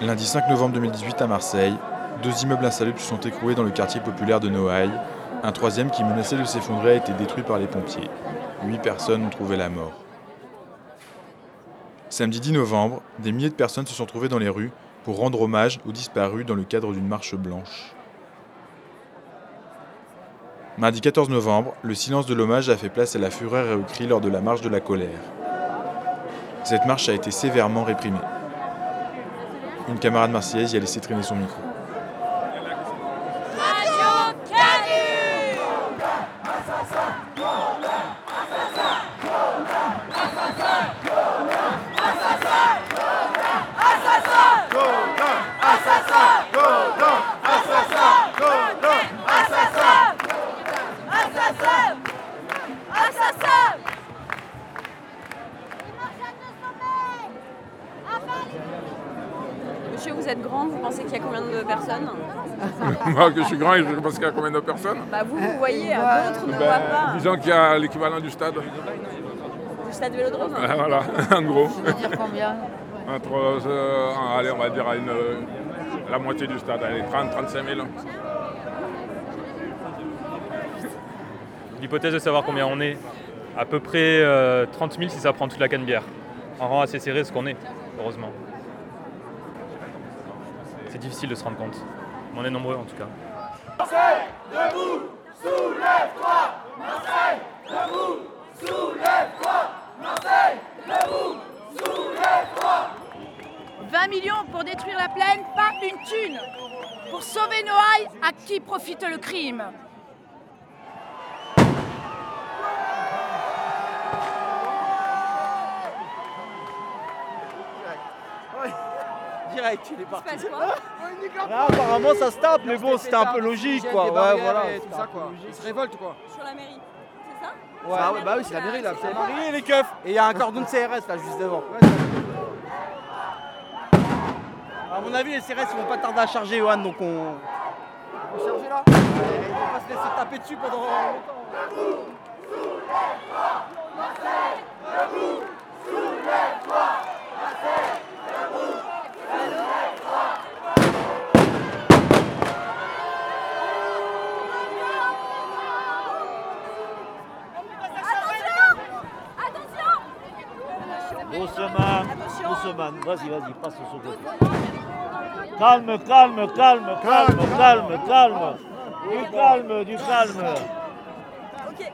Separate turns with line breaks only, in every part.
Lundi 5 novembre 2018 à Marseille, deux immeubles insalubres se sont écroués dans le quartier populaire de Noailles. Un troisième qui menaçait de s'effondrer a été détruit par les pompiers. Huit personnes ont trouvé la mort. Samedi 10 novembre, des milliers de personnes se sont trouvées dans les rues pour rendre hommage aux disparus dans le cadre d'une marche blanche. Mardi 14 novembre, le silence de l'hommage a fait place à la fureur et au cri lors de la marche de la colère. Cette marche a été sévèrement réprimée. Une camarade marseillaise y a laissé traîner son micro.
Radio Canu '"
Monsieur, vous êtes grand, vous pensez qu'il y a combien de personnes
Moi que je suis grand et je pense qu'il y a combien de personnes
Bah vous, vous voyez, d'autres ne
Ben,
voient pas.
Disons qu'il y a l'équivalent du stade.
Du stade Vélodrome
Ah, Voilà, en gros.
Ça veut dire combien
Entre, euh, allez, on va dire à une, euh, la moitié du stade, allez, 30, 35 000.
L'hypothèse de savoir combien on est, à peu près euh, 30 000 si ça prend toute la canne bière. Un rang assez serré ce qu'on est, heureusement. C'est difficile de se rendre compte. Mais on est nombreux en tout cas.
20 millions pour détruire la plaine, pas une thune. Pour sauver Noailles, à qui profite le crime?
Direct, il est parti. Là, apparemment, ça se tape, mais bon, c'était un peu logique, quoi. Ouais, voilà.
tout ça, quoi. Ils se révoltent, quoi.
Sur la mairie, c'est ça
Ouais,
Ah ouais, bah oui, c'est la mairie, là. C'est la mairie
et les keufs. Et il y a un cordon de CRS, là, juste devant. À mon avis, les CRS, ils vont pas tarder à charger, Johan, donc on...
Faut charger, là
Ils vont pas se laisser taper dessus pendant longtemps.
Doucement, Vas-y, vas-y, passe sur ce côté. Calme, calme, calme, calme, calme, calme. Du calme, du calme.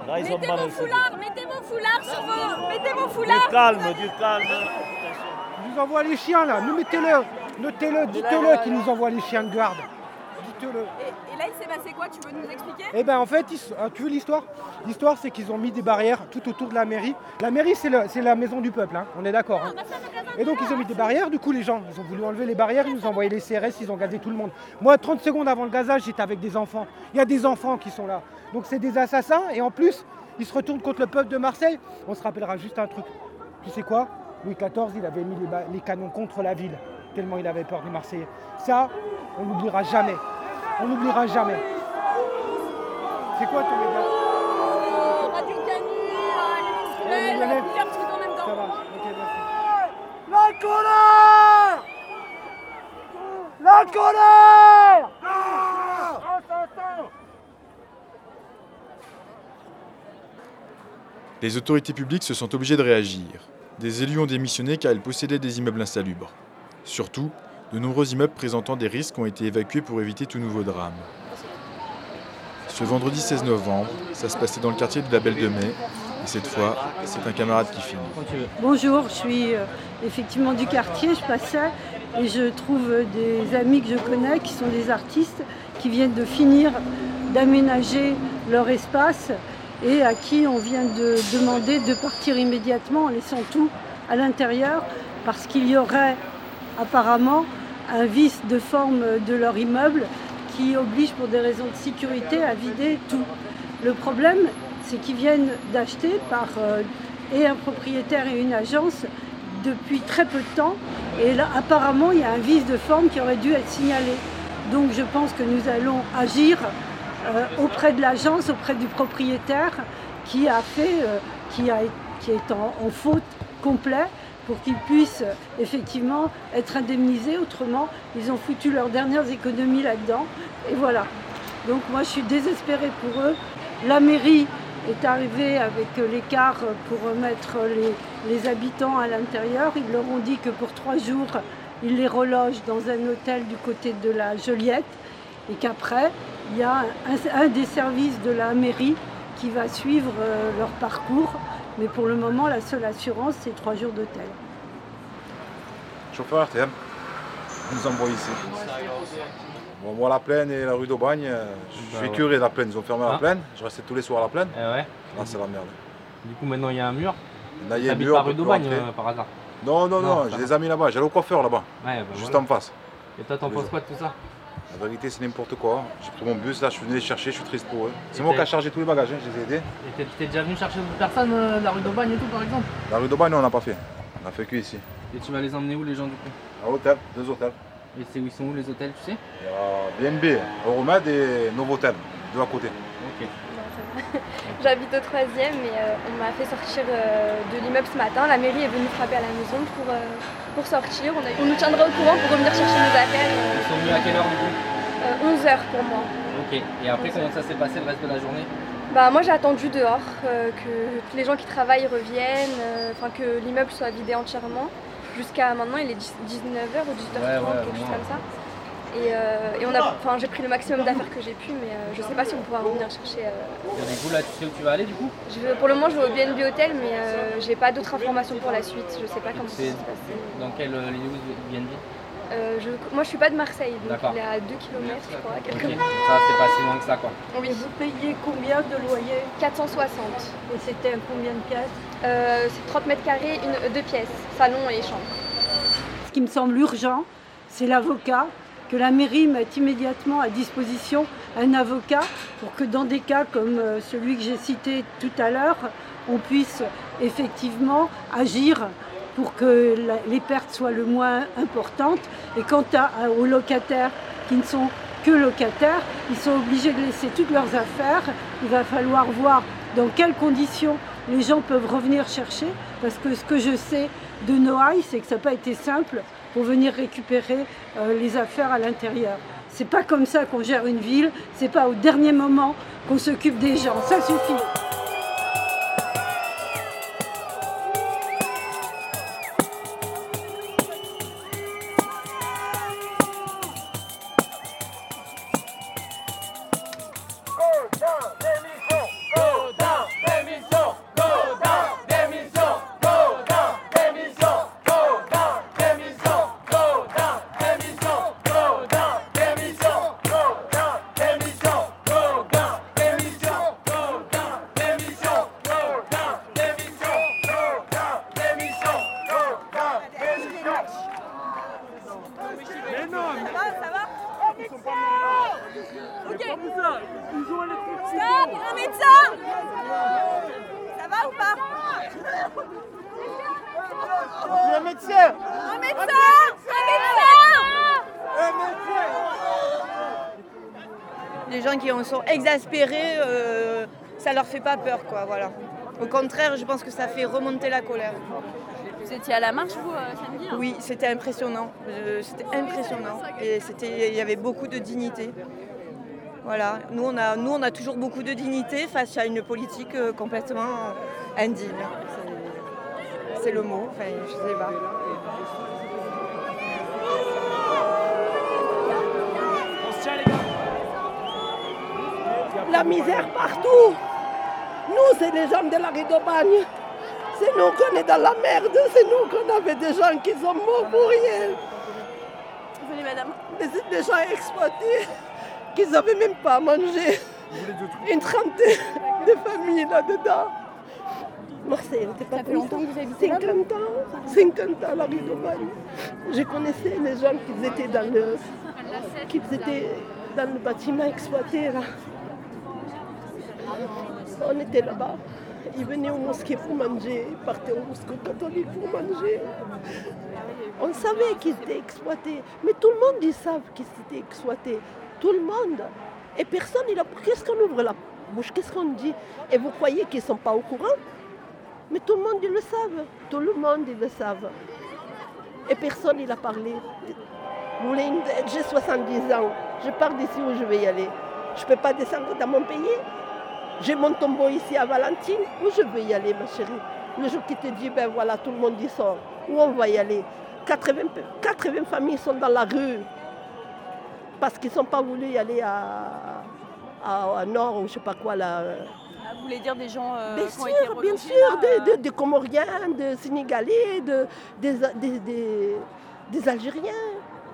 Là, ils
mettez
au
foulards, mettez vos foulards sur vos... Mettez vos
Du
foulards
calme, du calme.
Ils nous envoient les chiens, là. Nous, mettez-le. Notez-le, dites-le qu'ils nous envoient les chiens de garde.
Et, et là, il s'est passé quoi? Tu veux nous expliquer?
Eh ben en fait, ils ah, tu veux l'histoire? L'histoire c'est qu'ils ont mis des barrières tout autour de la mairie. La mairie c'est la maison du peuple, hein, on est d'accord. hein. Et donc ils ont mis des barrières, du coup les gens, ils ont voulu enlever les barrières, ils nous ont envoyé les CRS, ils ont gazé tout le monde. Moi 30 secondes avant le gazage j'étais avec des enfants. Il y a des enfants qui sont là. Donc c'est des assassins et en plus ils se retournent contre le peuple de Marseille. On se rappellera juste un truc. Tu sais quoi? Louis XIV il avait mis les canons contre la ville, tellement il avait peur des Marseillais. Ça, on n'oubliera jamais. On n'oubliera jamais. C'est quoi ton média
Oh, Radio Canu, euh,
Ouais,
les
Lionel.
mensuels, plusieurs trucs en même
Ça
temps.
va, ok, merci. La colère La colère
Les autorités publiques se sont obligées de réagir. Des élus ont démissionné car ils possédaient des immeubles insalubres. Surtout, de nombreux immeubles présentant des risques ont été évacués pour éviter tout nouveau drame. Ce vendredi 16 novembre, ça se passait dans le quartier de la Belle de Mai, et cette fois, c'est un camarade qui finit.
Bonjour, je suis euh, effectivement du quartier, je passais et je trouve des amis que je connais qui sont des artistes qui viennent de finir d'aménager leur espace et à qui on vient de demander de partir immédiatement en laissant tout à l'intérieur parce qu'il y aurait apparemment un vice de forme de leur immeuble qui oblige pour des raisons de sécurité à vider tout. Le problème, c'est qu'ils viennent d'acheter par euh, et un propriétaire et une agence depuis très peu de temps Et là, apparemment, il y a un vice de forme qui aurait dû être signalé. Donc je pense que nous allons agir euh, auprès de l'agence, auprès du propriétaire qui a fait, euh, qui, a, qui est en, en faute complet pour qu'ils puissent effectivement être indemnisés. Autrement, ils ont foutu leurs dernières économies là-dedans. Et voilà. Donc moi, je suis désespérée pour eux. La mairie est arrivée avec l'écart pour mettre les, habitants à l'intérieur. Ils leur ont dit que pour trois jours, ils les relogent dans un hôtel du côté de la Joliette et qu'après, il y a un, un des services de la mairie qui va suivre euh, leur parcours. Mais pour le moment, la seule assurance, c'est trois jours d'hôtel.
Chauffeur RTM, nous envoie ici. Bon, moi, la plaine et la rue d'Aubagne, euh, je
Bah
suis
ouais.
curé de la plaine. Ils ont fermé
Ah.
la plaine. Je restais tous les soirs à la plaine.
Eh ouais.
Là, c'est la merde.
Du coup, maintenant, il y a un mur.
Là, il y a un mur, peut
rue d'Aubagne euh, par hasard
Non, non, non,
Non,
j'ai des amis là-bas. J'allais au coiffeur là-bas,
Ouais, bah
juste
voilà.
en face.
Et toi, t'en penses quoi de tout ça
La vérité, c'est n'importe quoi. J'ai pris mon bus, là, je suis venu les chercher, je suis triste pour eux. C'est moi qui ai chargé tous les bagages, hein, je les ai aidés.
Et t'es- t'es déjà venu chercher d'autres personnes euh, la rue d'Aubagne et tout, par exemple
La rue d'Aubagne, non, on n'a pas fait. On a fait que ici.
Et tu vas les emmener où, les gens, du coup
Un hôtel, deux hôtels.
Et c'est où ils sont où, les hôtels, tu sais
Il y a BNB, Euromed et Novotel, deux à côté.
Ok.
J'habite au troisième et euh, on m'a fait sortir euh, de l'immeuble ce matin. La mairie est venue frapper à la maison pour, euh, pour sortir. On, a- on nous tiendra au courant pour revenir chercher nos affaires.
Ils sont venus à quelle heure, du coup
Euh, 11 heures pour moi.
Ok. Et après, comment ça s'est passé le reste de la journée
Bah, moi j'ai attendu dehors euh, que les gens qui travaillent reviennent, euh, que l'immeuble soit vidé entièrement. Jusqu'à maintenant il est 19h ou 18h30,
Ouais, ouais,
quelque chose comme ça. Et, euh, et on a, enfin j'ai pris le maximum d'affaires que j'ai pu, mais euh, je sais pas si on pourra revenir chercher. euh,
Et du coup, là, tu sais où tu vas aller, du coup?
Je pour le moment, je vais au BNB Hotel, mais euh, j'ai pas d'autres informations pour la suite. Je sais pas comment ça va se passer.
dans quelle euh, ligne où BNB
Euh, je- moi, je suis pas de Marseille, donc il est à 2 km, je crois, quelque
Ok.
part.
Ça, c'est pas si loin que ça, quoi.
Oui.
Vous payez combien de loyer
460.
Et c'était combien de pièces?
Euh, c'est 30 mètres carrés, une, deux pièces, salon et chambre.
Ce qui me semble urgent, c'est l'avocat, que la mairie mette immédiatement à disposition un avocat pour que dans des cas comme euh, celui que j'ai cité tout à l'heure, on puisse effectivement agir pour que les pertes soient le moins importantes. Et quant aux locataires qui ne sont que locataires, ils sont obligés de laisser toutes leurs affaires. Il va falloir voir dans quelles conditions les gens peuvent revenir chercher, parce que ce que je sais de Noailles, c'est que ça n'a pas été simple pour venir récupérer euh, les affaires à l'intérieur. C'est pas comme ça qu'on gère une ville, c'est pas au dernier moment qu'on s'occupe des gens, ça suffit.
Stop, un médecin Ça va ou pas?
Un médecin
Un médecin Un médecin
Les gens qui en sont exaspérés, euh, ça leur fait pas peur, quoi, voilà. Au contraire, je pense que ça fait remonter la colère.
Vous étiez à la marche, vous, euh, samedi hein?
Oui, c'était impressionnant. Euh, c'était impressionnant. Et il y avait beaucoup de dignité. Voilà. Nous, on a, nous, on a toujours beaucoup de dignité face à une politique euh, complètement indigne. C'est- le mot. Enfin, je sais pas.
La misère partout. Nous, c'est les gens de la rue d'Aubagne. C'est nous qu'on est dans la merde. C'est nous qu'on avait des gens qui sont morts pour rien.
Venez, madame.
Des, des gens exploités qui n'avaient même pas à manger. Une trentaine de familles là-dedans. Marseille, c'était pas
Ça fait longtemps que vous habitez
50 ans. 50 ans, la rue d'Aubagne. Je connaissais les gens qui étaient dans le, qui étaient dans le bâtiment exploité là. On était là-bas. Ils venaient au mosquée pour manger, ils partaient au mosquée catholique pour manger. On savait qu'ils étaient exploités. Mais tout le monde ils savent qu'ils étaient exploités. Tout le monde. Et personne, il a... qu'est-ce qu'on ouvre la bouche Qu'est-ce qu'on dit? Et vous croyez qu'ils ne sont pas au courant? Mais tout le monde, ils le savent. Tout le monde, ils le savent. Et personne, il a parlé. Vous voulez une- J'ai 70 ans. Je pars d'ici où je vais y aller. Je ne peux pas descendre dans mon pays. J'ai mon tombeau ici à Valentine. Où je vais y aller, ma chérie? Le jour qui te dit, ben voilà, tout le monde y sort. Où on va y aller? 80, pe- 80 familles sont dans la rue. Parce qu'ils n'ont pas voulu y aller à, à- à Nord ou je ne sais pas quoi là.
Ah, Vous voulez dire des gens euh,
Bien
qui ont
sûr,
été
bien sûr,
là,
des, des- des Comoriens, des Sénégalais, de- des, Algériens.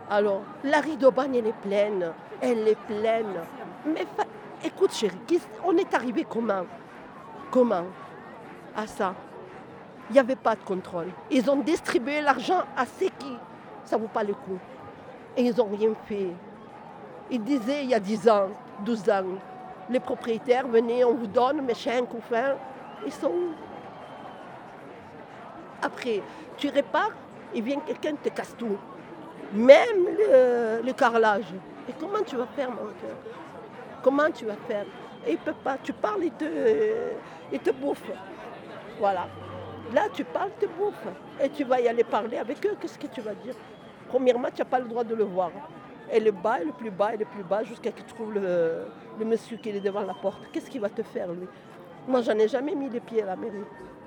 Alors, la rue d'Aubagne, elle est pleine. Elle est pleine. Mais écoute, chérie, on est arrivé comment Comment À ça? Il n'y avait pas de contrôle. Ils ont distribué l'argent à ceux qui, ça ne vaut pas le coup. Et ils n'ont rien fait. Ils disaient il y a 10 ans, 12 ans, les propriétaires, venez, on vous donne, machin, couffin. Ils sont Après, tu répares, il vient quelqu'un te casse tout. Même le, carrelage. Et comment tu vas faire, mon cœur? Comment tu vas faire? Et ils peuvent pas. Tu parles, ils te, te bouffent. Voilà. Là, tu parles, ils te bouffent. Et tu vas y aller parler avec eux, qu'est-ce que tu vas dire? Premièrement, tu n'as pas le droit de le voir. Et le bas, et le plus bas, et le plus bas, jusqu'à ce que tu trouves le, le monsieur qui est devant la porte. Qu'est-ce qu'il va te faire, lui? Moi, j'en ai jamais mis les pieds à la mairie.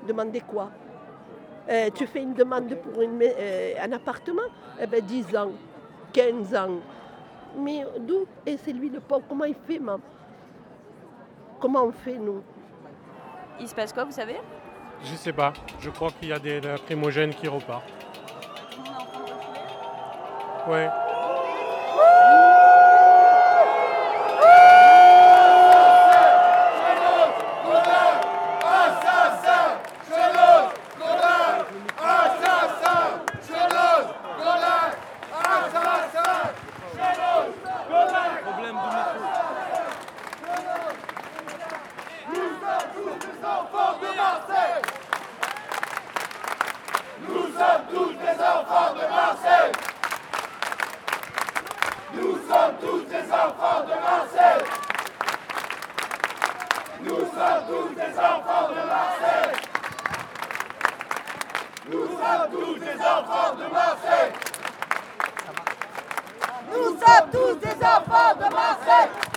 Demander quoi? Euh, Tu fais une demande pour une euh, un appartement? Eh bien, 10 ans, 15 ans. Mais d'où? Et c'est lui le pauvre. Comment il fait, maman? Comment on fait, nous?
Il se passe quoi, vous savez?
Je sais pas. Je crois qu'il y a des lacrymogènes qui repartent. Ouais.
Nous sommes tous des enfants de Marseille Nous sommes tous des enfants de Marseille Nous sommes tous des enfants de Marseille
Nous sommes tous des enfants de Marseille